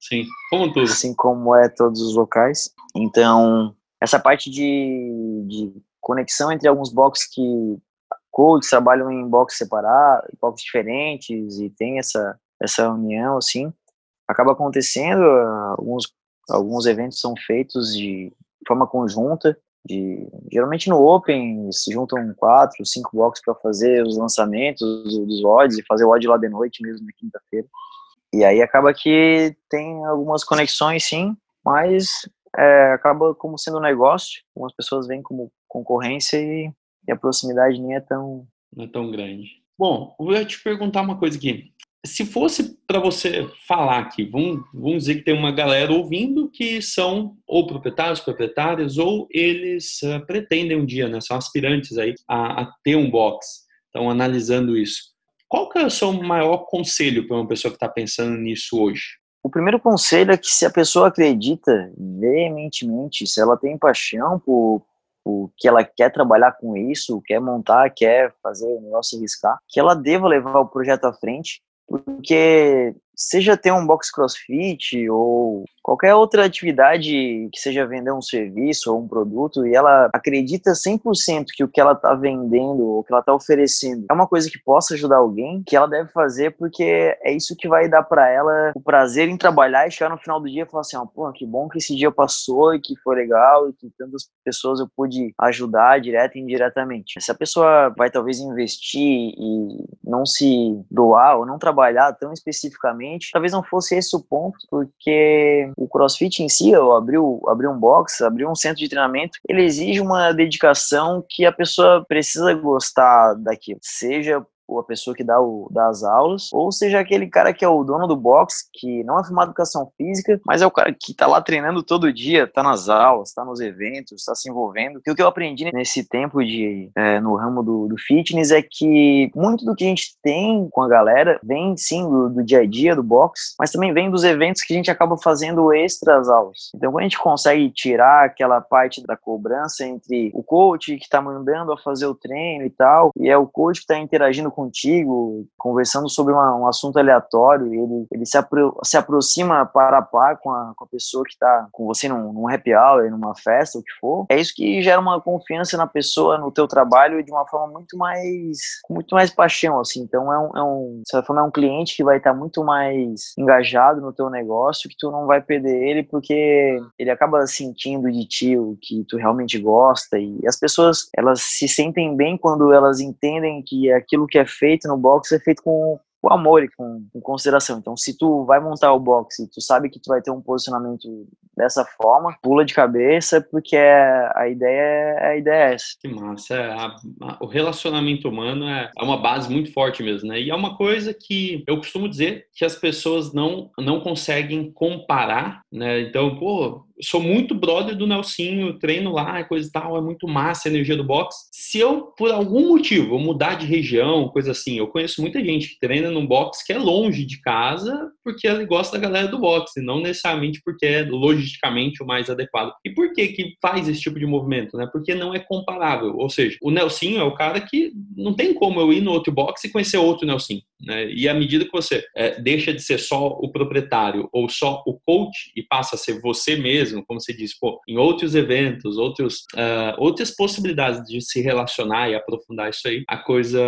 Sim, como tudo. Assim como é todos os locais. Então, essa parte de, de conexão entre alguns boxes que coaches trabalham em boxes separados, boxes diferentes e tem essa, essa união, assim, acaba acontecendo. Alguns, alguns eventos são feitos de forma conjunta. De, geralmente no Open se juntam quatro, cinco boxes para fazer os lançamentos dos odds e fazer o odd lá de noite mesmo na quinta-feira. E aí acaba que tem algumas conexões, sim, mas é, acaba como sendo um negócio. Algumas pessoas veem como concorrência e, e a proximidade nem é tão. Não é tão grande. Bom, eu vou te perguntar uma coisa aqui. Se fosse para você falar aqui, vamos, vamos dizer que tem uma galera ouvindo que são ou proprietários, proprietárias, ou eles uh, pretendem um dia, né, são aspirantes aí a, a ter um box. Estão analisando isso. Qual que é o seu maior conselho para uma pessoa que está pensando nisso hoje? O primeiro conselho é que se a pessoa acredita veementemente, se ela tem paixão por, tipo, que ela quer trabalhar com isso, quer montar, quer fazer o negócio riscar, que ela deva levar o projeto à frente, porque seja ter um box crossfit ou qualquer outra atividade que seja vender um serviço ou um produto e ela acredita 100% que o que ela está vendendo ou que ela está oferecendo é uma coisa que possa ajudar alguém, que ela deve fazer porque é isso que vai dar para ela o prazer em trabalhar e chegar no final do dia e falar assim, ó, oh, pô, que bom que esse dia passou e que foi legal e que tantas pessoas eu pude ajudar direta e indiretamente. Se a pessoa vai talvez investir e não se doar ou não trabalhar tão especificamente talvez não fosse esse o ponto, porque o CrossFit em si, ou abrir, abrir um box, abrir um centro de treinamento, ele exige uma dedicação que a pessoa precisa gostar daquilo, seja ou a pessoa que dá, o, dá as aulas, ou seja aquele cara que é o dono do box, que não é formado em educação física, mas é o cara que tá lá treinando todo dia, tá nas aulas, tá nos eventos, tá se envolvendo. E o que eu aprendi nesse tempo de é, no ramo do, do, fitness é que muito do que a gente tem com a galera vem sim do, do dia a dia do box, mas também vem dos eventos que a gente acaba fazendo extra as aulas. Então, quando a gente consegue tirar aquela parte da cobrança entre o coach que tá mandando a fazer o treino e tal, e é o coach que tá interagindo contigo, conversando sobre uma, um assunto aleatório, ele, ele se, apro se aproxima para a par com a, com a pessoa que está com você num, num happy hour, numa festa, o que for, é isso que gera uma confiança na pessoa, no teu trabalho, de uma forma muito mais, muito mais paixão, assim. Então, é um, é um, forma, é um cliente que vai estar muito mais engajado no teu negócio, que tu não vai perder ele, porque ele acaba sentindo de ti o que tu realmente gosta, e as pessoas, elas se sentem bem quando elas entendem que aquilo que é feito no box é feito com, com amor e com, com, consideração. Então, se tu vai montar o box e tu sabe que tu vai ter um posicionamento dessa forma, pula de cabeça, porque é, a ideia é a ideia é essa. Que massa. É, a, a, o relacionamento humano é, é, uma base muito forte mesmo, né? E é uma coisa que eu costumo dizer que as pessoas não, não conseguem comparar, né? Então, pô, sou muito brother do Nelsinho, treino lá, coisa e tal, é muito massa a energia do box. Se eu, por algum motivo, mudar de região, coisa assim, eu conheço muita gente que treina num box que é longe de casa porque ele gosta da galera do boxe, não necessariamente porque é logisticamente o mais adequado. E por que que faz esse tipo de movimento, né? Porque não é comparável. Ou seja, o Nelsinho é o cara que não tem como eu ir no outro box e conhecer outro Nelsinho, né? E à medida que você é, deixa de ser só o proprietário ou só o coach e passa a ser você mesmo mesmo, como se diz, pô, em outros eventos, outros, uh, outras possibilidades de se relacionar e aprofundar isso aí, a coisa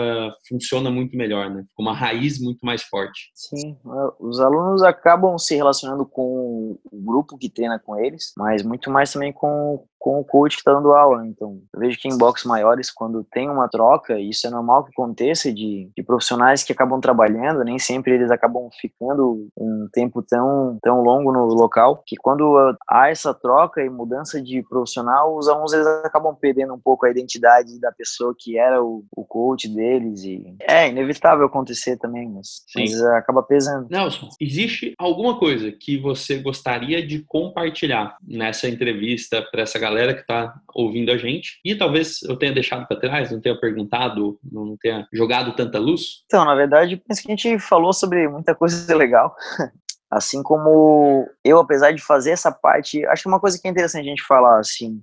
funciona muito melhor, né? Com uma raiz muito mais forte. Sim, os alunos acabam se relacionando com o grupo que treina com eles, mas muito mais também com, com o coach que está dando aula. Então, eu vejo que em boxes maiores, quando tem uma troca, isso é normal que aconteça, de, de profissionais que acabam trabalhando, nem sempre eles acabam ficando um tempo tão, tão longo no local, que quando há essa troca e mudança de profissional, os alunos eles acabam perdendo um pouco a identidade da pessoa que era o, o coach deles. e É inevitável acontecer também, mas, mas acaba pesando. Nelson, existe alguma coisa que você gostaria de compartilhar nessa entrevista para essa galera? Galera que está ouvindo a gente. E talvez eu tenha deixado para trás, não tenha perguntado, não tenha jogado tanta luz. Então, na verdade, penso que a gente falou sobre muita coisa legal. Assim como eu, apesar de fazer essa parte, acho que uma coisa que é interessante a gente falar, assim,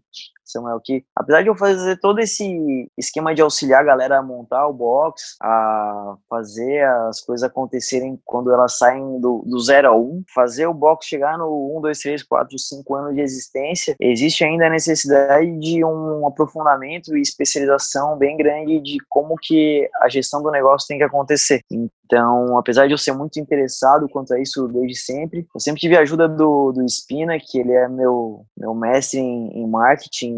Samuel, que apesar de eu fazer todo esse esquema de auxiliar a galera a montar o box, a fazer as coisas acontecerem quando elas saem do, do zero a um, fazer o box chegar no 1, 2, 3, 4, 5 anos de existência, existe ainda a necessidade de um aprofundamento e especialização bem grande de como que a gestão do negócio tem que acontecer. Então, apesar de eu ser muito interessado quanto a isso desde sempre, eu sempre tive a ajuda do, do Spina, que ele é meu, meu mestre em, em marketing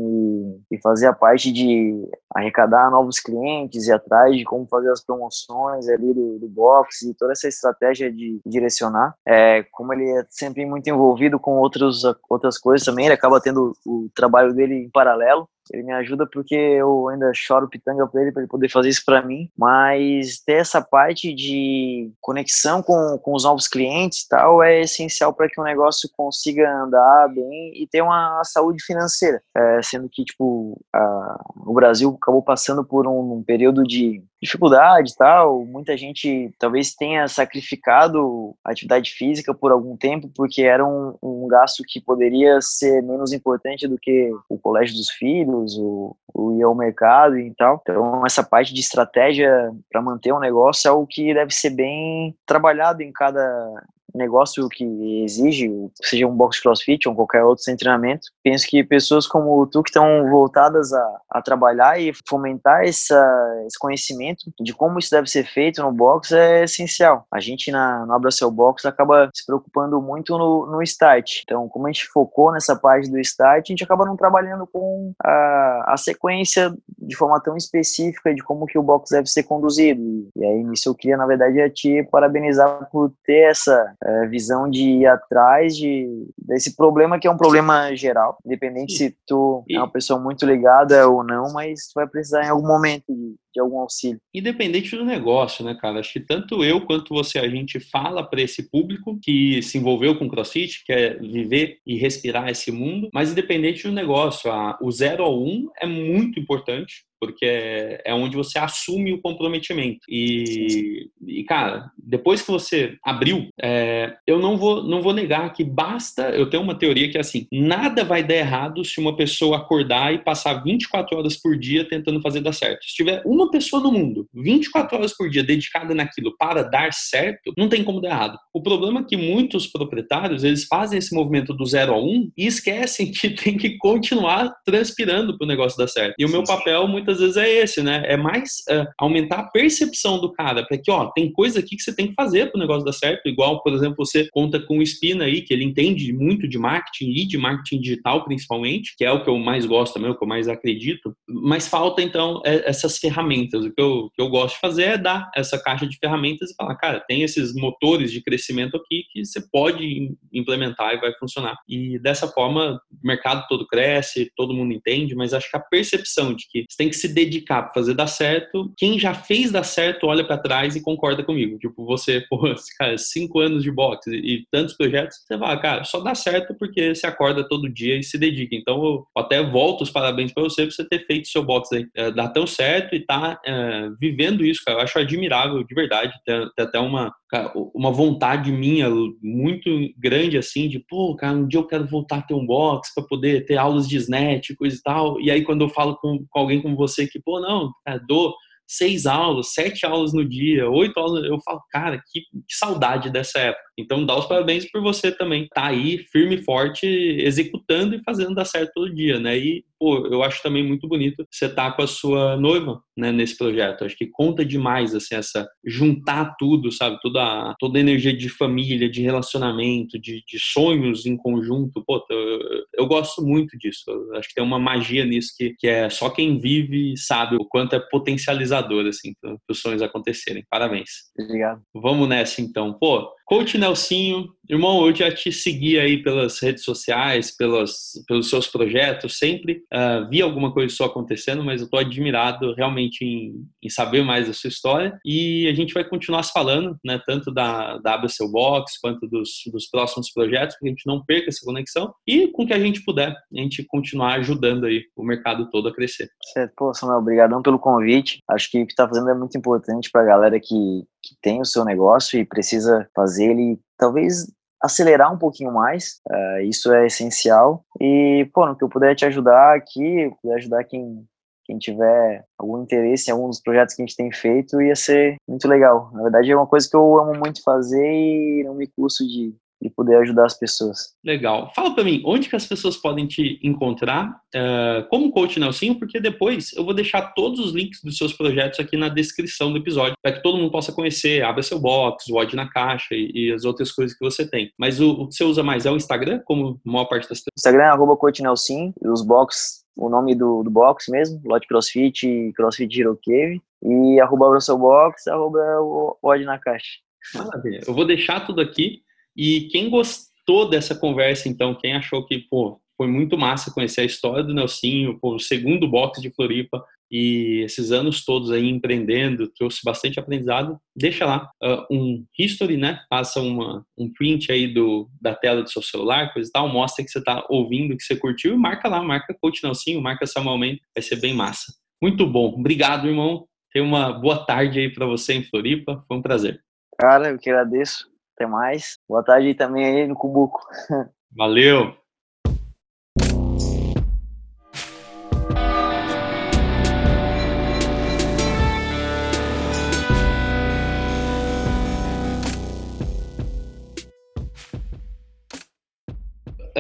e, fazer a parte de arrecadar novos clientes e atrás de como fazer as promoções ali do, do box e toda essa estratégia de direcionar. É, como ele é sempre muito envolvido com outros, outras coisas também, ele acaba tendo o trabalho dele em paralelo. Ele me ajuda porque eu ainda choro pitanga para ele, para ele poder fazer isso para mim. Mas ter essa parte de conexão com, com os novos clientes tal é essencial para que o negócio consiga andar bem e ter uma saúde financeira. É, sendo que, tipo, a, o Brasil acabou passando por um, um período de dificuldade e tal. Muita gente talvez tenha sacrificado a atividade física por algum tempo porque era um, um gasto que poderia ser menos importante do que o colégio dos filhos, o, o ir ao mercado e tal. Então, essa parte de estratégia para manter um negócio é algo que deve ser bem trabalhado em cada negócio que exige, seja um box crossfit ou qualquer outro sem treinamento. Penso que pessoas como tu que estão voltadas a, a trabalhar e fomentar essa, esse conhecimento de como isso deve ser feito no box é essencial. A gente na, no Abra Seu Box acaba se preocupando muito no, no start. Então, como a gente focou nessa parte do start, a gente acaba não trabalhando com a, a sequência de forma tão específica de como que o box deve ser conduzido. E aí, nisso eu queria, na verdade, é te parabenizar por ter essa é, visão de ir atrás de, desse problema que é um problema geral, independente se tu é uma pessoa muito ligada ou não, mas tu vai precisar em algum momento de, de algum auxílio. Independente do negócio, né, cara? Acho que tanto eu quanto você, a gente fala para esse público que se envolveu com CrossFit, quer viver e respirar esse mundo, mas independente do negócio, a, o 0 ao 1 um é muito importante porque é, é onde você assume o comprometimento. E, e cara, depois que você abriu, é, eu não vou, não vou negar que basta. Eu tenho uma teoria que é assim: nada vai dar errado se uma pessoa acordar e passar 24 horas por dia tentando fazer dar certo. Se tiver uma pessoa no mundo 24 horas por dia dedicada naquilo para dar certo, não tem como dar errado. O problema é que muitos proprietários eles fazem esse movimento do zero a um e esquecem que tem que continuar transpirando para o negócio dar certo. E o meu papel, muitas vezes é esse, né? É mais uh, aumentar a percepção do cara, para que, ó, tem coisa aqui que você tem que fazer para o negócio dar certo. Igual, por exemplo, você conta com o Spina aí, que ele entende muito de marketing e de marketing digital, principalmente, que é o que eu mais gosto também, o que eu mais acredito. Mas falta, então, é, essas ferramentas. O que eu, que eu gosto de fazer é dar essa caixa de ferramentas e falar, cara, tem esses motores de crescimento aqui que você pode implementar e vai funcionar. E dessa forma, o mercado todo cresce, todo mundo entende, mas acho que a percepção de que você tem que se dedicar para fazer dar certo. Quem já fez dar certo olha para trás e concorda comigo. Tipo, você, pô, cara, cinco anos de boxe e tantos projetos, você fala, cara, só dá certo porque você acorda todo dia e se dedica. Então, eu até volto os parabéns para você por você ter feito seu boxe aí. É, dá tão certo e tá é, vivendo isso, cara. Eu acho admirável, de verdade. Tem, tem até uma, uma vontade minha muito grande assim de pô, cara, um dia eu quero voltar a ter um box para poder ter aulas de snatch, coisa e tal. E aí quando eu falo com, com alguém como você que pô, não, cara, dou seis aulas, sete aulas no dia, oito aulas, eu falo, cara, que, que saudade dessa época. Então, dá os parabéns por você também tá aí firme e forte, executando e fazendo dar certo todo dia, né? E, pô, eu acho também muito bonito você estar tá com a sua noiva, né, nesse projeto. Acho que conta demais, assim, essa juntar tudo, sabe? Toda, a, toda a energia de família, de relacionamento, de, de sonhos em conjunto. Pô, eu, eu gosto muito disso. Eu acho que tem uma magia nisso que, que é só quem vive sabe o quanto é potencializador, assim, para os sonhos acontecerem. Parabéns. Obrigado. Vamos nessa, então. Pô, Coach Nelsinho, irmão, eu já te segui aí pelas redes sociais, pelos, pelos seus projetos, sempre uh, vi alguma coisa só acontecendo, mas eu estou admirado realmente em, em, saber mais da sua história e a gente vai continuar falando, né, tanto da, da Box quanto dos, dos próximos projetos, para que a gente não perca essa conexão e com que a gente puder, a gente continuar ajudando aí o mercado todo a crescer. Certo, pô, Samuel, obrigadão pelo convite. Acho que o que está fazendo é muito importante para a galera que, que tem o seu negócio e precisa fazer ele talvez acelerar um pouquinho mais, uh, isso é essencial. E, pô, no que eu puder te ajudar aqui, puder ajudar quem, quem tiver algum interesse em algum dos projetos que a gente tem feito, ia ser muito legal. Na verdade, é uma coisa que eu amo muito fazer e não me custo de, e poder ajudar as pessoas. Legal. Fala para mim, onde que as pessoas podem te encontrar uh, como coach Nelsinho, porque depois eu vou deixar todos os links dos seus projetos aqui na descrição do episódio, para que todo mundo possa conhecer, abra seu box, o Odd na caixa e, e, as outras coisas que você tem. Mas o, o, que você usa mais é o Instagram, como a maior parte das pessoas? Instagram é arroba coach Nelsinho, os box, o nome do, do box mesmo, Lot CrossFit e CrossFit Hero Cave, e arroba o seu box, arroba o Odd na caixa. Maravilha. Eu vou deixar tudo aqui e quem gostou dessa conversa, então, quem achou que, pô, foi muito massa conhecer a história do Nelsinho, pô, o segundo box de Floripa e esses anos todos aí empreendendo, trouxe bastante aprendizado, deixa lá uh, um history, né? Faça uma, um print aí do, da tela do seu celular, coisa e tal, mostra que você está ouvindo, que você curtiu e marca lá, marca Coach Nelsinho, marca Samuel Mendes, vai ser bem massa. Muito bom. Obrigado, irmão. Tenha uma boa tarde aí para você em Floripa. Foi um prazer. Cara, eu que agradeço. Até mais. Boa tarde também aí no Cubuco. Valeu.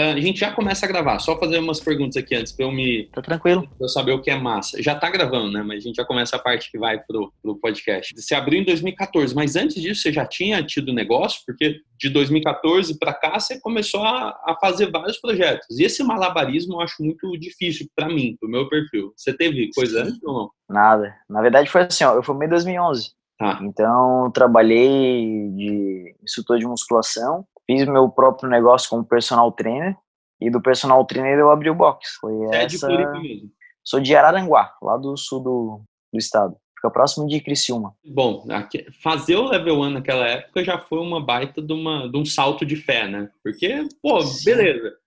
A gente já começa a gravar. Só fazer umas perguntas aqui antes para eu me. Tá tranquilo. Pra eu saber o que é massa. Já tá gravando, né? Mas a gente já começa a parte que vai pro, pro podcast. Você abriu em 2014, mas antes disso você já tinha tido negócio? Porque de 2014 para cá você começou a, a, fazer vários projetos. E esse malabarismo eu acho muito difícil para mim, pro meu perfil. Você teve coisa antes ou não? Nada. Na verdade foi assim, ó. Eu formei em 2011. Ah. Então, trabalhei de instrutor de musculação fiz meu próprio negócio como personal trainer e do personal trainer eu abri o box. Foi é essa... de mesmo? Sou de Araranguá, lá do sul do, do estado. Fica próximo de Criciúma. Bom, aqui, fazer o level 1 naquela época já foi uma baita de, uma, de um salto de fé, né? Porque, pô, Sim. beleza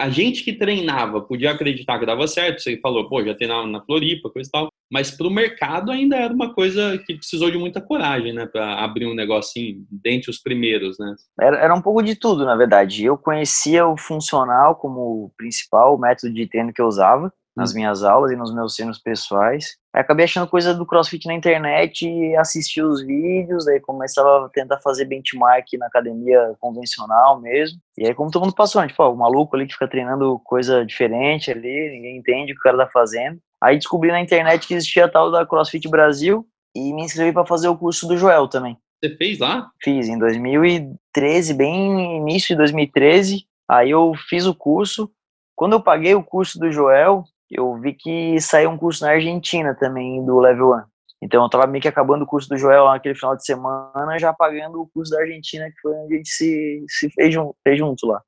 a gente que treinava podia acreditar que dava certo, você falou, pô, já treinava na Floripa, coisa e tal, mas para o mercado ainda era uma coisa que precisou de muita coragem, né, para abrir um negocinho dentre os primeiros, né? Era, era um pouco de tudo, na verdade. Eu conhecia o funcional como principal método de treino que eu usava, nas minhas aulas e nos meus treinos pessoais. Aí acabei achando coisa do CrossFit na internet e assisti os vídeos, daí começava a tentar fazer benchmark na academia convencional mesmo. E aí como todo mundo passou, né? tipo, ó, o maluco ali que fica treinando coisa diferente ali, ninguém entende o que o cara tá fazendo. Aí descobri na internet que existia a tal da CrossFit Brasil e me inscrevi para fazer o curso do Joel também. Você fez lá? Fiz em 2013, bem início de 2013. Aí eu fiz o curso. Quando eu paguei o curso do Joel, eu vi que saiu um curso na Argentina também do Level 1. Então eu tava meio que acabando o curso do Joel naquele final de semana, já pagando o curso da Argentina, que foi onde a gente se, se fez, fez junto lá,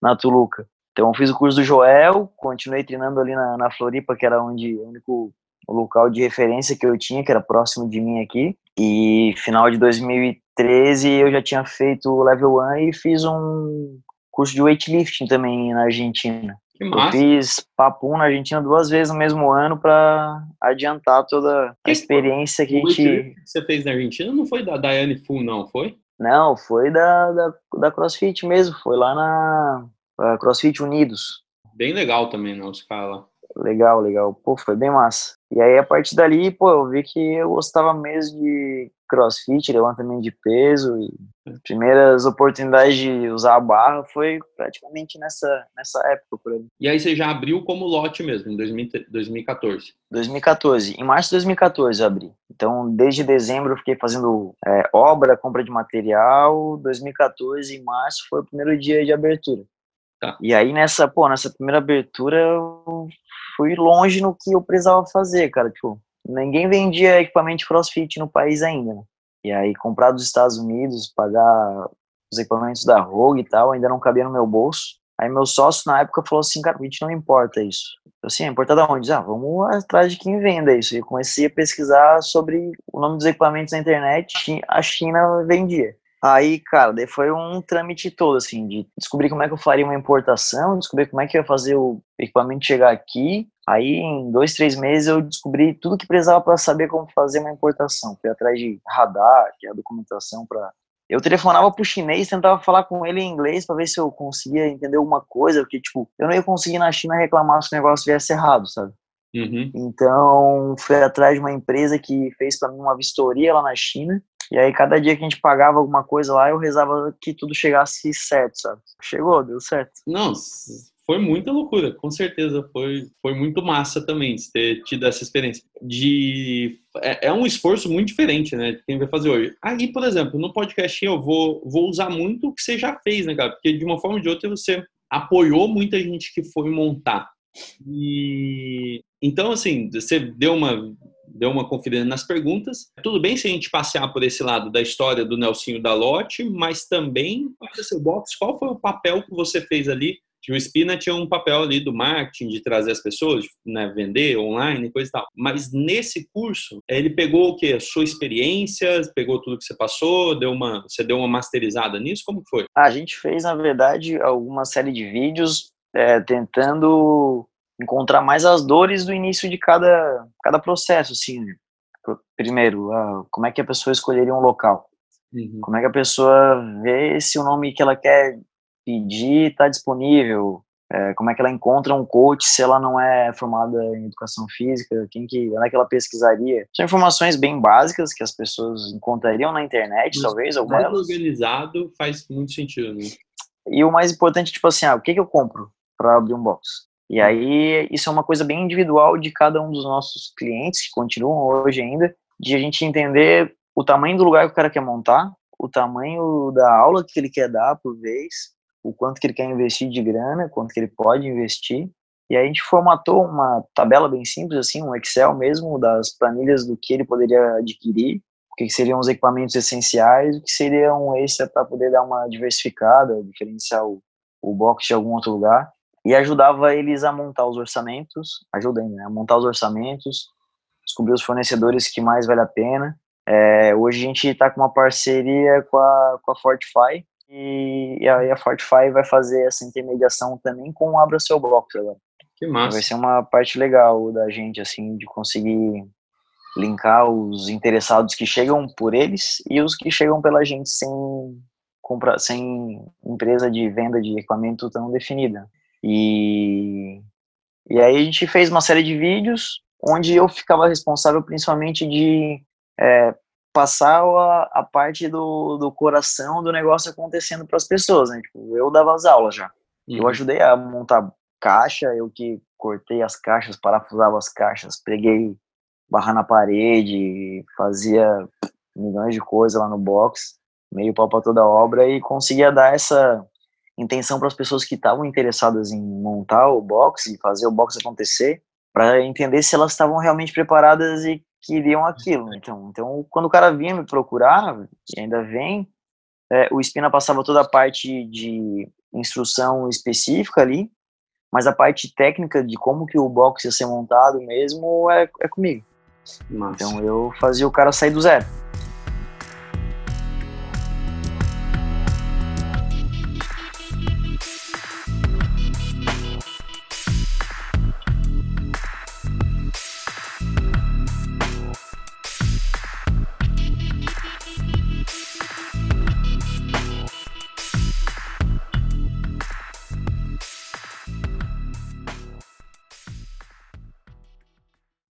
na Tuluca. Então eu fiz o curso do Joel, continuei treinando ali na, na Floripa, que era onde o único local de referência que eu tinha, que era próximo de mim aqui. E final de 2013 eu já tinha feito o Level 1 e fiz um curso de weightlifting também na Argentina. Que massa. Eu fiz papo na Argentina duas vezes no mesmo ano para adiantar toda a experiência que a gente. que você fez na Argentina não foi da Daiane Fu, não, foi? Não, foi da, da, da CrossFit mesmo. Foi lá na CrossFit Unidos. Bem legal também, não, os caras lá. Legal, legal. Pô, foi bem massa. E aí, a partir dali, pô, eu vi que eu gostava mesmo de crossfit, levantamento de peso. E primeiras oportunidades de usar a barra foi praticamente nessa, nessa época por aí. E aí você já abriu como lote mesmo, em 2014? 2014. Em março de 2014 eu abri. Então, desde dezembro eu fiquei fazendo é, obra, compra de material. 2014, em março, foi o primeiro dia de abertura. Tá. E aí nessa, pô, nessa primeira abertura eu fui longe no que eu precisava fazer, cara. Tipo, ninguém vendia equipamento de crossfit no país ainda, né? E aí comprar dos Estados Unidos, pagar os equipamentos da Rogue e tal, ainda não cabia no meu bolso. Aí meu sócio na época falou assim, cara, a gente não importa isso. Eu assim, ah, importa da onde? Ah, vamos atrás de quem venda isso. E comecei a pesquisar sobre o nome dos equipamentos na internet, a China vendia. Aí, cara, daí foi um trâmite todo, assim, de descobrir como é que eu faria uma importação, descobrir como é que eu ia fazer o equipamento chegar aqui. Aí, em dois, três meses, eu descobri tudo que precisava para saber como fazer uma importação. Fui atrás de radar, que é a documentação para. Eu telefonava pro chinês, tentava falar com ele em inglês para ver se eu conseguia entender alguma coisa, porque, tipo, eu não ia conseguir na China reclamar se o negócio viesse errado, sabe? Uhum. Então, fui atrás de uma empresa que fez para mim uma vistoria lá na China e aí, cada dia que a gente pagava alguma coisa lá, eu rezava que tudo chegasse certo, sabe? Chegou, deu certo. Não, foi muita loucura, com certeza. Foi, foi muito massa também ter tido essa experiência. De, é, é um esforço muito diferente, né? Quem vai fazer hoje. Aí, por exemplo, no podcast eu vou, vou usar muito o que você já fez, né, cara? Porque de uma forma ou de outra você apoiou muita gente que foi montar. E então, assim, você deu uma deu uma conferida nas perguntas. Tudo bem se a gente passear por esse lado da história do Nelsinho da Lote, mas também, seu box, qual foi o papel que você fez ali? Que o Spina tinha um papel ali do marketing, de trazer as pessoas, né, vender online, coisa e tal. Mas nesse curso, ele pegou o quê? A sua experiência, pegou tudo que você passou, deu uma, você deu uma masterizada nisso? Como foi? A gente fez, na verdade, alguma série de vídeos é, tentando encontrar mais as dores do início de cada, cada processo, assim, né? primeiro, uh, como é que a pessoa escolheria um local? Uhum. Como é que a pessoa vê se o nome que ela quer pedir está disponível? É, como é que ela encontra um coach se ela não é formada em educação física? Quem que, onde é que ela pesquisaria? São informações bem básicas que as pessoas encontrariam na internet, Mas talvez, algumas. Organizado faz muito sentido, né? E o mais importante, tipo assim, ah, o que, que eu compro para abrir um box? E aí, isso é uma coisa bem individual de cada um dos nossos clientes, que continuam hoje ainda, de a gente entender o tamanho do lugar que o cara quer montar, o tamanho da aula que ele quer dar por vez, o quanto que ele quer investir de grana, quanto que ele pode investir. E aí a gente formatou uma tabela bem simples, assim, um Excel mesmo, das planilhas do que ele poderia adquirir, o que seriam os equipamentos essenciais, o que seria um extra para poder dar uma diversificada, diferenciar o, o box de algum outro lugar. E ajudava eles a montar os orçamentos, ajuda ainda, né? a montar os orçamentos, descobrir os fornecedores que mais vale a pena. É, hoje a gente está com uma parceria com a, com a Fortify, e, e aí a Fortify vai fazer essa intermediação também com o Abra Seu Bloco agora. Que massa. Vai ser uma parte legal da gente, assim, de conseguir linkar os interessados que chegam por eles e os que chegam pela gente sem comprar, sem empresa de venda de equipamento tão definida. E, e aí a gente fez uma série de vídeos onde eu ficava responsável principalmente de é, passar a, a parte do, do coração do negócio acontecendo para as pessoas, né? Tipo, eu dava as aulas já. Uhum. Eu ajudei a montar caixa, eu que cortei as caixas, parafusava as caixas, preguei barra na parede, fazia milhões de coisas lá no box, meio pau para toda a obra e conseguia dar essa intenção para as pessoas que estavam interessadas em montar o box e fazer o box acontecer, para entender se elas estavam realmente preparadas e queriam aquilo. Então, então quando o cara vinha me procurar, e ainda vem, é, o Espina passava toda a parte de instrução específica ali, mas a parte técnica de como que o box ia ser montado mesmo é, é comigo. Então eu fazia o cara sair do zero.